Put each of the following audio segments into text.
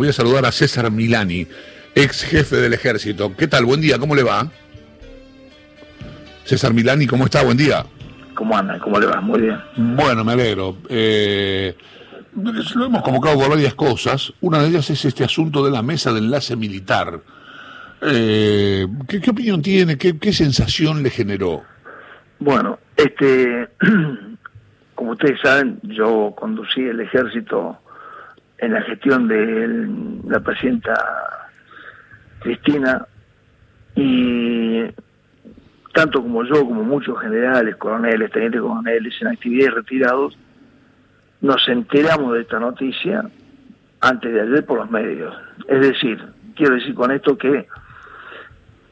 Voy a saludar a César Milani, ex jefe del ejército. ¿Qué tal? Buen día, ¿cómo le va? César Milani, ¿cómo está? Buen día. ¿Cómo anda? ¿Cómo le va? Muy bien. Bueno, me alegro. Eh, lo hemos convocado por varias cosas. Una de ellas es este asunto de la mesa de enlace militar. Eh, ¿qué, opinión tiene? ¿Qué, ¿Qué sensación le generó? Bueno, este, como ustedes saben, yo conducí el ejército en la gestión de la presidenta Cristina y tanto como yo, como muchos generales, coroneles, tenientes coroneles en actividades retirados, nos enteramos de esta noticia antes de ayer por los medios. Es decir, quiero decir con esto que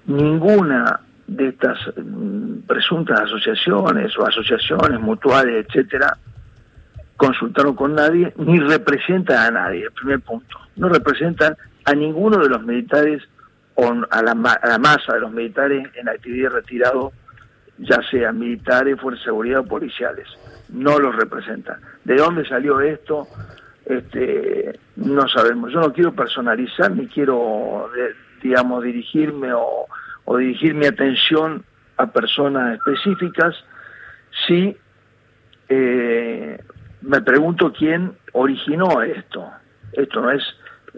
ninguna de estas mm, presuntas asociaciones o asociaciones mutuales, etcétera, consultaron con nadie ni representan a nadie, el primer punto. No representan a ninguno de los militares o a la, masa de los militares en actividad retirado, ya sean militares, fuerzas de seguridad o policiales. No los representan. ¿De dónde salió esto? Este, no sabemos. Yo no quiero personalizar ni quiero, digamos, dirigirme o, o dirigir mi atención a personas específicas. Sí, eh, me pregunto quién originó esto. Esto no es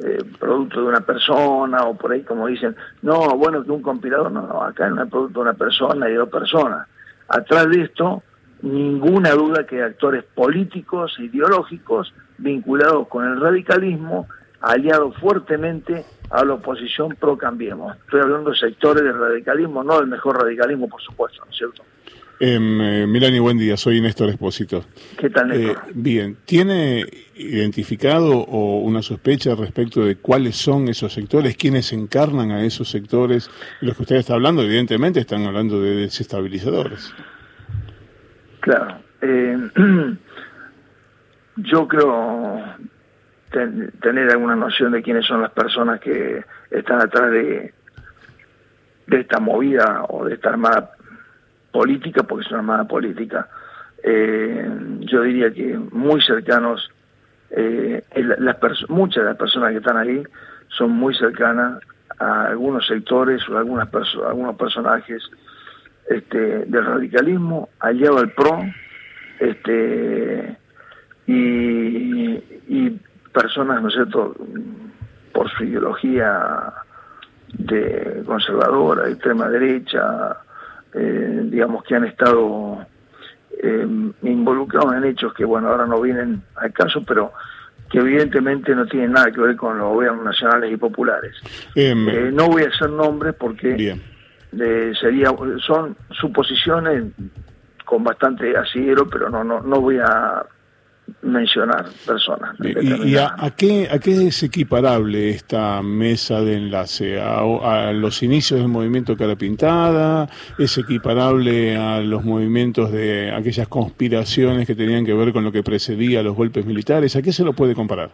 eh, producto de una persona o por ahí como dicen, no, bueno, que un compilador, no, no, acá no es producto de una persona y de dos personas. Atrás de esto, ninguna duda que actores políticos, ideológicos, vinculados con el radicalismo, aliados fuertemente a la oposición pro Cambiemos. Estoy hablando de sectores del radicalismo, no del mejor radicalismo, por supuesto, ¿no es cierto? Eh, Milani, buen día, soy Néstor Espósito. ¿Qué tal, Néstor? Eh, bien, ¿tiene identificado o una sospecha respecto de cuáles son esos sectores, quiénes encarnan a esos sectores? Los que usted está hablando, evidentemente, están hablando de desestabilizadores. Claro. Eh, yo creo tener alguna noción de quiénes son las personas que están atrás de, de esta movida o de esta armada política, porque es una armada política, eh, yo diría que muy cercanos, eh, las muchas de las personas que están ahí son muy cercanas a algunos sectores o algunas algunos personajes este, del radicalismo, aliado al PRO, este, y, y personas, ¿no es cierto?, por su ideología de conservadora, extrema derecha, eh, digamos que han estado eh, involucrados en hechos que, bueno, ahora no vienen al caso, pero que evidentemente no tienen nada que ver con los gobiernos nacionales y populares. Em, eh, no voy a hacer nombres porque sería son suposiciones con bastante asidero, pero no no no voy a mencionar personas. ¿Y, a, qué, a qué es equiparable esta mesa de enlace? ¿A, los inicios del movimiento Cara Pintada? ¿Es equiparable a los movimientos de aquellas conspiraciones que tenían que ver con lo que precedía los golpes militares? ¿A qué se lo puede comparar?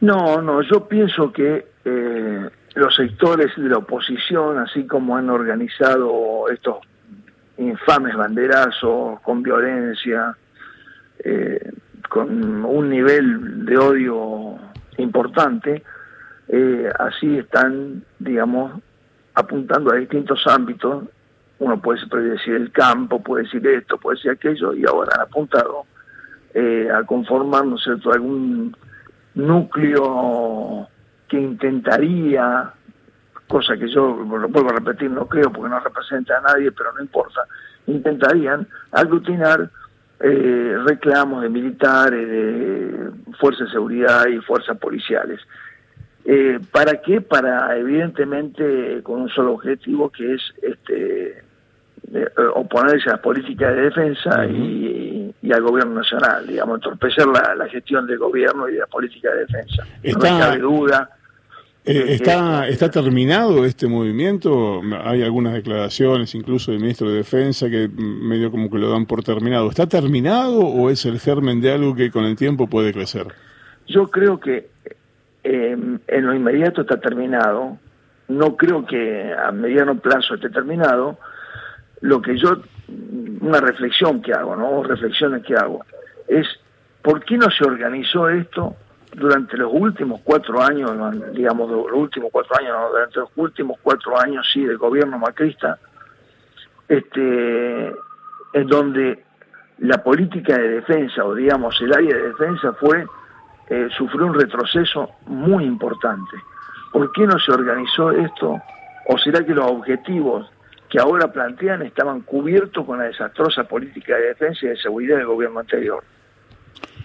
No, no, yo pienso que eh, los sectores de la oposición, así como han organizado estos infames banderazos con violencia, eh, con un nivel de odio importante, eh, así están, digamos, apuntando a distintos ámbitos. Uno puede decir el campo, puede decir esto, puede decir aquello, y ahora han apuntado eh, a conformar, ¿no cierto?, algún núcleo que intentaría, cosa que yo vuelvo a repetir, no creo porque no representa a nadie, pero no importa, intentarían aglutinar eh, reclamos de militares, de fuerzas de seguridad y fuerzas policiales. Eh, ¿Para qué? Para evidentemente con un solo objetivo que es este eh, oponerse a las políticas de defensa y, al gobierno nacional, digamos, entorpecer la, gestión del gobierno y de la política de defensa. Está, no cabe duda eh, ¿Está, ¿Está terminado este movimiento? Hay algunas declaraciones, incluso del ministro de Defensa, que medio como que lo dan por terminado. ¿Está terminado o es el germen de algo que con el tiempo puede crecer? Yo creo que em, en lo inmediato está terminado. No creo que a mediano plazo esté terminado. Lo que yo, una reflexión que hago, ¿no? Reflexiones que hago, es ¿por qué no se organizó esto durante los últimos cuatro años, digamos, los últimos cuatro años, durante los últimos cuatro años, sí, del gobierno macrista, este, en donde la política de defensa, o digamos, el área de defensa fue, eh, sufrió un retroceso muy importante. ¿Por qué no se organizó esto? ¿O será que los objetivos que ahora plantean estaban cubiertos con la desastrosa política de defensa y de seguridad del gobierno anterior?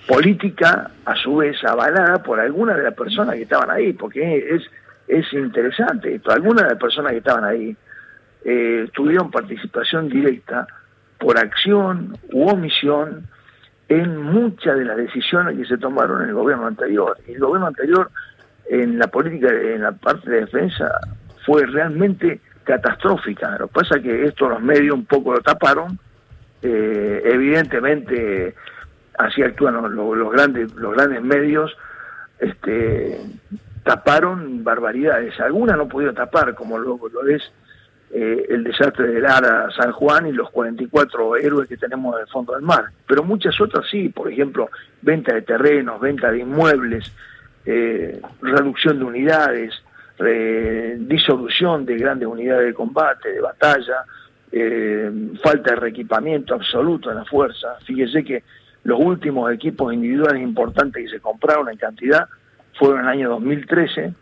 Política, a su vez, avalada por algunas de las personas que estaban ahí, porque es, es interesante esto. Algunas de las personas que estaban ahí eh, tuvieron participación directa por acción u omisión en muchas de las decisiones que se tomaron en el gobierno anterior. El gobierno anterior, en la política, en la parte de defensa, fue realmente catastrófica. Lo que pasa es que esto los medios un poco lo taparon. Eh, evidentemente así actúan los, grandes los grandes medios este taparon barbaridades. Algunas no pudieron tapar como lo, lo es eh, el desastre de Lara San Juan y los 44 héroes que tenemos en el fondo del mar. Pero muchas otras sí por ejemplo venta de terrenos venta de inmuebles eh, reducción de unidades disolución de grandes unidades de combate de batalla eh, falta de reequipamiento absoluto en la fuerza. Fíjese que los últimos equipos individuales importantes que se compraron en cantidad fueron en el año 2013,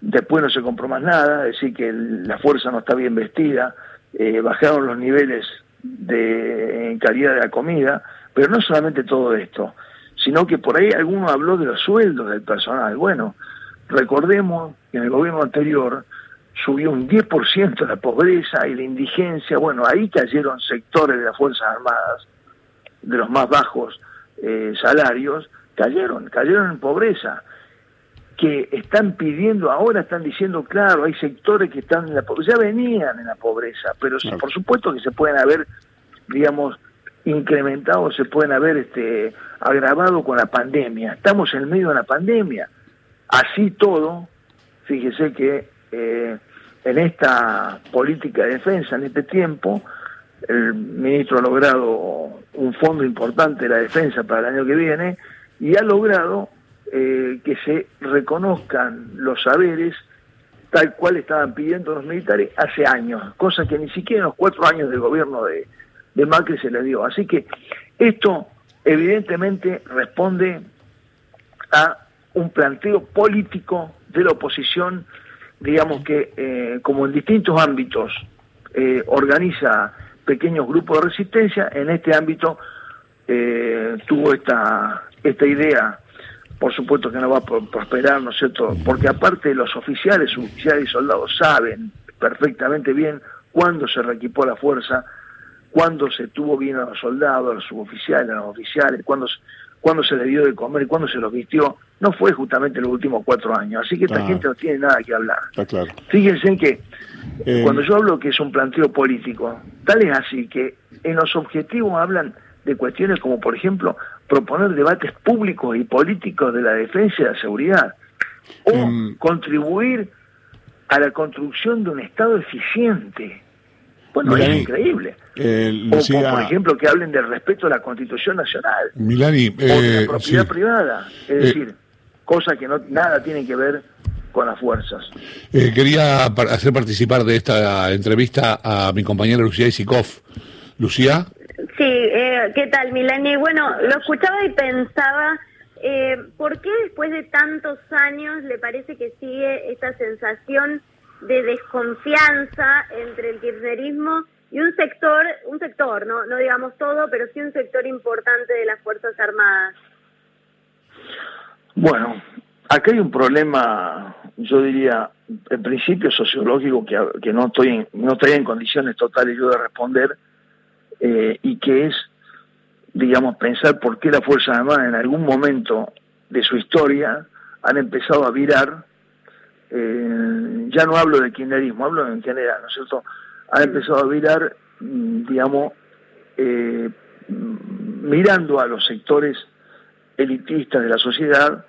después no se compró más nada, es decir, que la fuerza no está bien vestida, eh, bajaron los niveles de en calidad de la comida, pero no solamente todo esto, sino que por ahí alguno habló de los sueldos del personal. Bueno, recordemos que en el gobierno anterior subió un 10% la pobreza y la indigencia, bueno, ahí cayeron sectores de las Fuerzas Armadas de los más bajos eh, salarios, cayeron, cayeron en pobreza, que están pidiendo ahora, están diciendo, claro, hay sectores que están en la pobreza, ya venían en la pobreza, pero por supuesto que se pueden haber, digamos, incrementado, se pueden haber este, agravado con la pandemia. Estamos en medio de la pandemia. Así todo, fíjese que eh, en esta política de defensa, en este tiempo, el ministro ha logrado un fondo importante de la defensa para el año que viene y ha logrado eh, que se reconozcan los saberes tal cual estaban pidiendo los militares hace años, cosa que ni siquiera en los cuatro años del gobierno de, de Macri se le dio. Así que esto evidentemente responde a un planteo político de la oposición, digamos que eh, como en distintos ámbitos eh, organiza pequeños grupos de resistencia, en este ámbito eh, tuvo esta, esta idea, por supuesto que no va a prosperar, ¿no es cierto? Porque aparte los oficiales, oficiales y soldados saben perfectamente bien cuándo se reequipó la fuerza, cuándo se tuvo bien a los soldados, a los suboficiales, a los oficiales, cuándo, cuándo se le dio de comer, cuándo se los vistió, no fue justamente en los últimos cuatro años. Así que esta ah. gente no tiene nada que hablar. Fíjense en que eh, Cuando yo hablo que es un planteo político, tal es así que en los objetivos hablan de cuestiones como, por ejemplo, proponer debates públicos y políticos de la defensa y la seguridad, o em, contribuir a la construcción de un Estado eficiente. Bueno, es increíble. Eh, o, por ejemplo, que hablen del respeto a la Constitución Nacional. Milani, o de la eh, propiedad privada. Es decir, cosas que no nada tienen que ver con las fuerzas. Eh, quería hacer participar de esta entrevista a mi compañera Lucía Isikov. Lucía. Sí, eh, ¿qué tal, Milani? Bueno, lo escuchaba y pensaba, eh, ¿por qué después de tantos años le parece que sigue esta sensación de desconfianza entre el kirchnerismo y un sector, un sector, no, no digamos todo, pero sí un sector importante de las Fuerzas Armadas? Bueno, Acá hay un problema, yo diría, en principio sociológico, que, que no, estoy en, no estoy en condiciones totales yo de responder, eh, y que es, digamos, pensar por qué las Fuerzas Armadas en algún momento de su historia han empezado a virar, eh, ya no hablo de kirchnerismo, hablo en general, ¿no es cierto? Han empezado a virar, mm, digamos, eh, mirando a los sectores elitistas de la sociedad,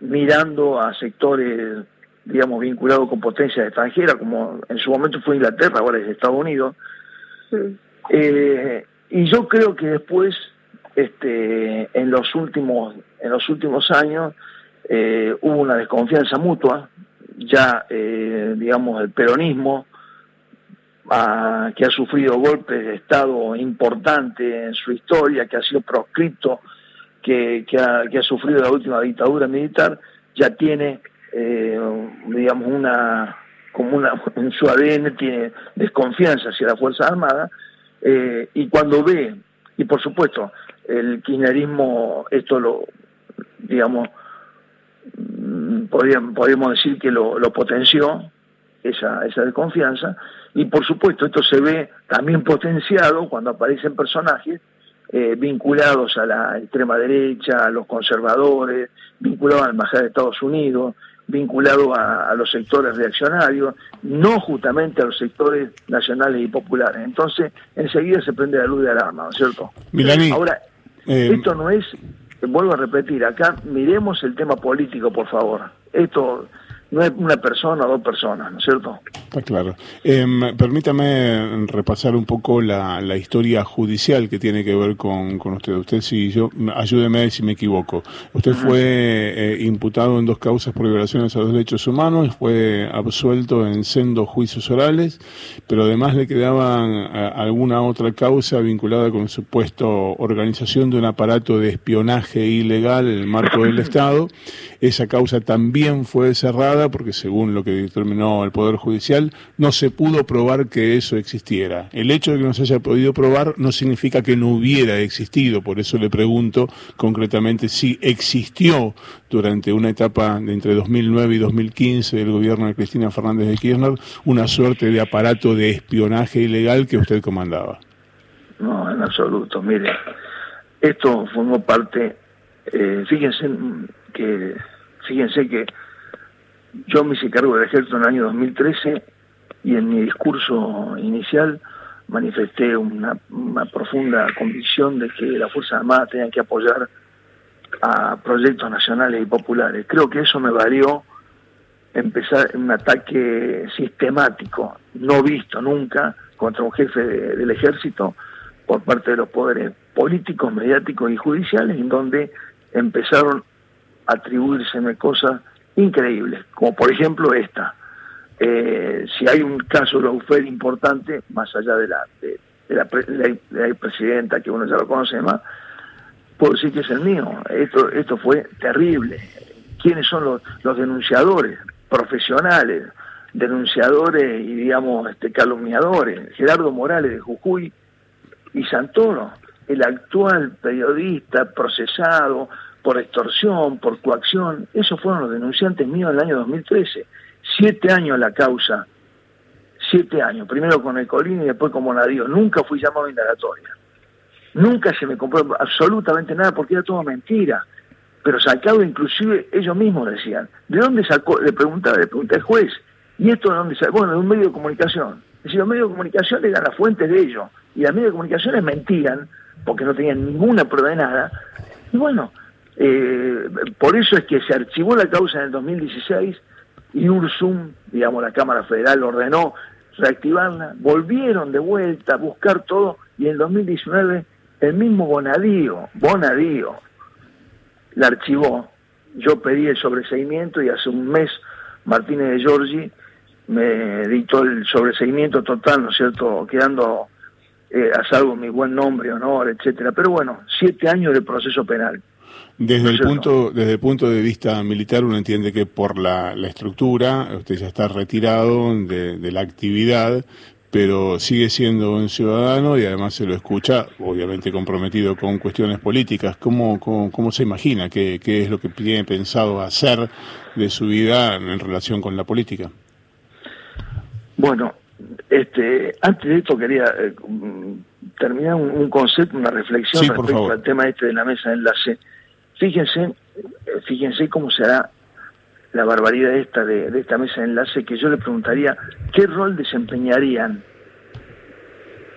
mirando a sectores, digamos, vinculados con potencias extranjeras, como en su momento fue Inglaterra, ahora es Estados Unidos. Eh, y yo creo que después, este, en los últimos, en los últimos años, eh, hubo una desconfianza mutua, ya, eh, digamos, el peronismo, que ha sufrido golpes de Estado importantes en su historia, que ha sido proscripto, que, ha, sufrido la última dictadura militar, ya tiene, eh, digamos, una, como una, en su ADN tiene desconfianza hacia la Fuerza Armada, eh, y cuando ve, y por supuesto, el kirchnerismo, esto lo, digamos, mm, podríamos, decir que lo, potenció, esa, esa desconfianza, y por supuesto esto se ve también potenciado cuando aparecen personajes eh, vinculados a la extrema derecha, a los conservadores, vinculados a la Embajada de Estados Unidos, vinculados a, los sectores reaccionarios, no justamente a los sectores nacionales y populares. Entonces, enseguida se prende la luz de alarma, ¿no es cierto? Ahora, eh, esto no es, vuelvo a repetir, acá miremos el tema político, por favor. Esto no es una persona o dos personas, ¿no es cierto? Está claro. Em, permítame repasar un poco la, la, historia judicial que tiene que ver con, con usted. Usted, si yo, ayúdeme si me equivoco. Usted fue eh, imputado en dos causas por violaciones a los derechos humanos, fue absuelto en sendos juicios orales, pero además le quedaban eh, alguna otra causa vinculada con el supuesto organización de un aparato de espionaje ilegal en el marco del Estado. Esa causa también fue cerrada porque según lo que determinó el Poder Judicial, no se pudo probar que eso existiera. El hecho de que no se haya podido probar no significa que no hubiera existido, por eso le pregunto concretamente si existió durante una etapa de entre 2009 y 2015 del gobierno de Cristina Fernández de Kirchner una suerte de aparato de espionaje ilegal que usted comandaba. No, en absoluto. Mire, esto formó parte, eh, fíjense que, fíjense que yo me hice cargo del ejército en el año 2013 y en mi discurso inicial manifesté una, profunda convicción de que la Fuerza Armada tenía que apoyar a proyectos nacionales y populares. Creo que eso me valió empezar un ataque sistemático, no visto nunca, contra un jefe del ejército por parte de los poderes políticos, mediáticos y judiciales, en donde empezaron a atribuírseme cosas increíbles, como por ejemplo esta. Eh, si hay un caso de Laufer importante, más allá de la, de, la, presidenta, que uno ya lo conoce más, puedo decir que es el mío. Esto, esto fue terrible. ¿Quiénes son los, los denunciadores? Profesionales, denunciadores y, digamos, este, calumniadores. Gerardo Morales de Jujuy y Santoro, el actual periodista procesado por extorsión, por coacción. Esos fueron los denunciantes míos en el año 2013. Siete años la causa. Siete años. Primero con el Colín y después con Monadío. Nunca fui llamado a indagatoria. Nunca se me compró absolutamente nada porque era todo mentira. Pero sacado inclusive ellos mismos decían. ¿De dónde sacó? Le preguntaba, le pregunté al juez. ¿Y esto de dónde sacó? Bueno, de un medio de comunicación. Es decir, los medios de comunicación eran la fuente de ellos. Y los medios de comunicación mentían porque no tenían ninguna prueba de nada. Y bueno, eh, por eso es que se archivó la causa en el 2016 y Ursum, digamos, la Cámara Federal ordenó reactivarla, volvieron de vuelta a buscar todo y en el 2019 el mismo Bonadío, Bonadío, la archivó. Yo pedí el sobreseimiento y hace un mes Martínez de Giorgi me dictó el sobreseimiento total, ¿no es cierto?, quedando eh, a salvo mi buen nombre, honor, etcétera. Pero bueno, siete años de proceso penal. Desde el punto desde el punto de vista militar uno entiende que por la, estructura usted ya está retirado de, la actividad, pero sigue siendo un ciudadano y además se lo escucha, obviamente comprometido con cuestiones políticas. ¿Cómo, cómo, se imagina? ¿Qué, ¿Qué es lo que tiene pensado hacer de su vida en relación con la política? Bueno, este, antes de esto quería eh, terminar un, concepto, una reflexión respecto al tema este de la mesa de enlace. Fíjense, fíjense cómo será la barbaridad esta de, esta mesa de enlace que yo le preguntaría qué rol desempeñarían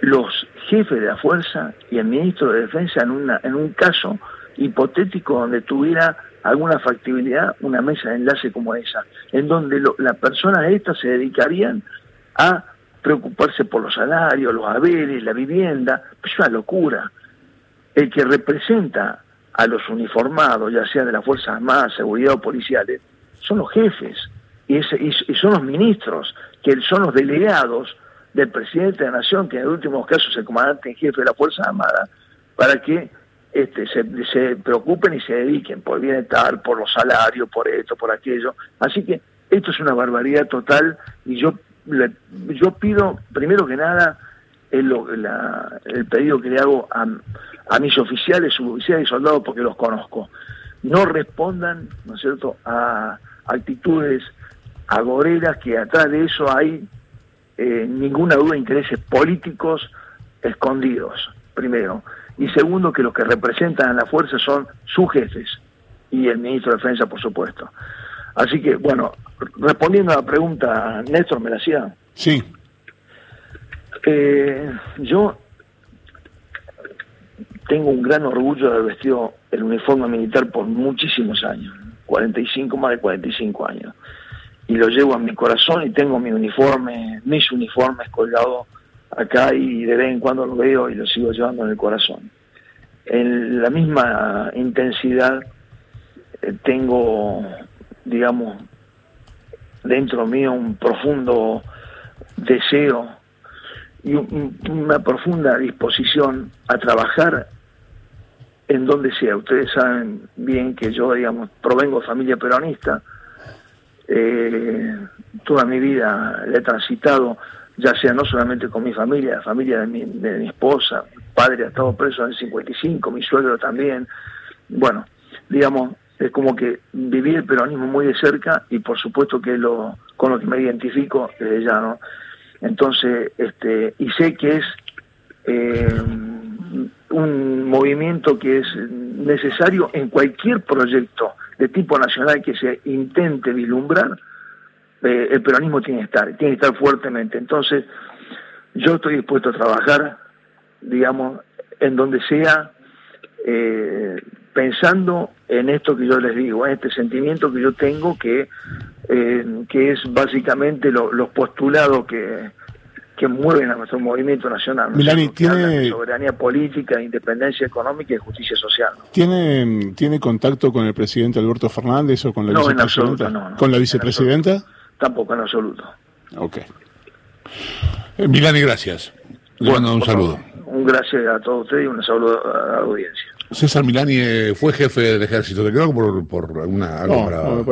los jefes de la fuerza y el ministro de defensa en una en un caso hipotético donde tuviera alguna factibilidad una mesa de enlace como esa, en donde las personas estas se dedicarían a preocuparse por los salarios, los haberes, la vivienda, es una locura. El que representa a los uniformados, ya sea de las Fuerzas Armadas, Seguridad o policiales, son los jefes y, y, son los ministros, que son los delegados del presidente de la Nación, que en el último caso es el comandante en jefe de la Fuerza Armada, para que este, se, preocupen y se dediquen por el bienestar, por los salarios, por esto, por aquello. Así que esto es una barbaridad total y yo, yo pido, primero que nada, el, el pedido que le hago a, a mis oficiales, suboficiales y soldados, porque los conozco. No respondan, ¿no es cierto?, a actitudes agoreras que atrás de eso hay eh, ninguna duda intereses políticos escondidos, primero. Y segundo, que los que representan a la fuerza son sus jefes y el ministro de Defensa, por supuesto. Así que, bueno, respondiendo a la pregunta, Néstor, ¿me la hacía? Sí. Eh, yo tengo un gran orgullo de haber vestido el uniforme militar por muchísimos años, 45, más de 45 años. Y lo llevo a mi corazón y tengo mi uniforme, mis uniformes colgados acá y de vez en cuando lo veo y lo sigo llevando en el corazón. En la misma intensidad eh, tengo, digamos, dentro mío un profundo deseo y una profunda disposición a trabajar en donde sea. Ustedes saben bien que yo, digamos, provengo de familia peronista. Eh, toda mi vida la he transitado, ya sea no solamente con mi familia, la familia de mi, de mi esposa, padre ha estado preso en el 55, mi suegro también. Bueno, digamos, es como que viví el peronismo muy de cerca y por supuesto que lo con lo que me identifico desde ya, ¿no? Entonces, este, y sé que es eh, un movimiento que es necesario en cualquier proyecto de tipo nacional que se intente vislumbrar, eh, el peronismo tiene que estar, tiene que estar fuertemente. Entonces, yo estoy dispuesto a trabajar, digamos, en donde sea, eh, pensando en esto que yo les digo, en este sentimiento que yo tengo que, eh, que es básicamente los postulados que, que mueven a nuestro movimiento nacional. Milani, tiene... Soberanía política, independencia económica y justicia social. ¿Tiene, ¿Tiene contacto con el presidente Alberto Fernández o con la vicepresidenta? no, ¿Con la vicepresidenta? Tampoco, en absoluto. Ok. Eh, Milani, gracias. Le mando un saludo. Un gracias a todos ustedes y un saludo a la audiencia. César Milani eh, fue jefe del ejército, ¿te quedó por, por alguna, algo para...